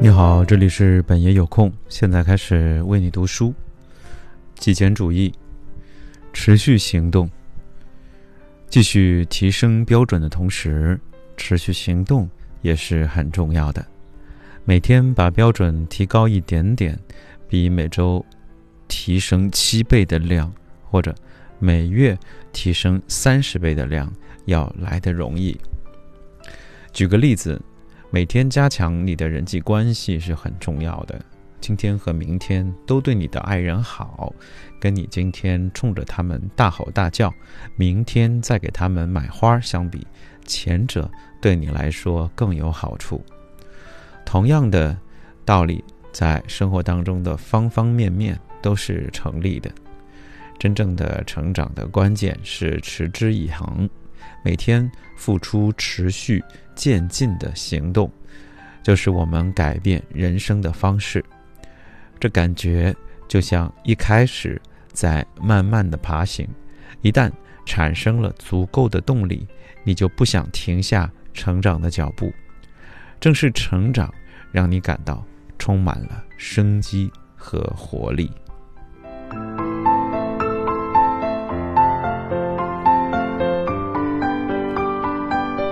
你好，这里是本爷有空，现在开始为你读书。极简主义，持续行动，继续提升标准的同时，持续行动也是很重要的。每天把标准提高一点点，比每周提升七倍的量，或者每月提升三十倍的量要来得容易。举个例子。每天加强你的人际关系是很重要的。今天和明天都对你的爱人好，跟你今天冲着他们大吼大叫，明天再给他们买花相比，前者对你来说更有好处。同样的道理，在生活当中的方方面面都是成立的。真正的成长的关键是持之以恒。每天付出持续渐进的行动，就是我们改变人生的方式。这感觉就像一开始在慢慢的爬行，一旦产生了足够的动力，你就不想停下成长的脚步。正是成长，让你感到充满了生机和活力。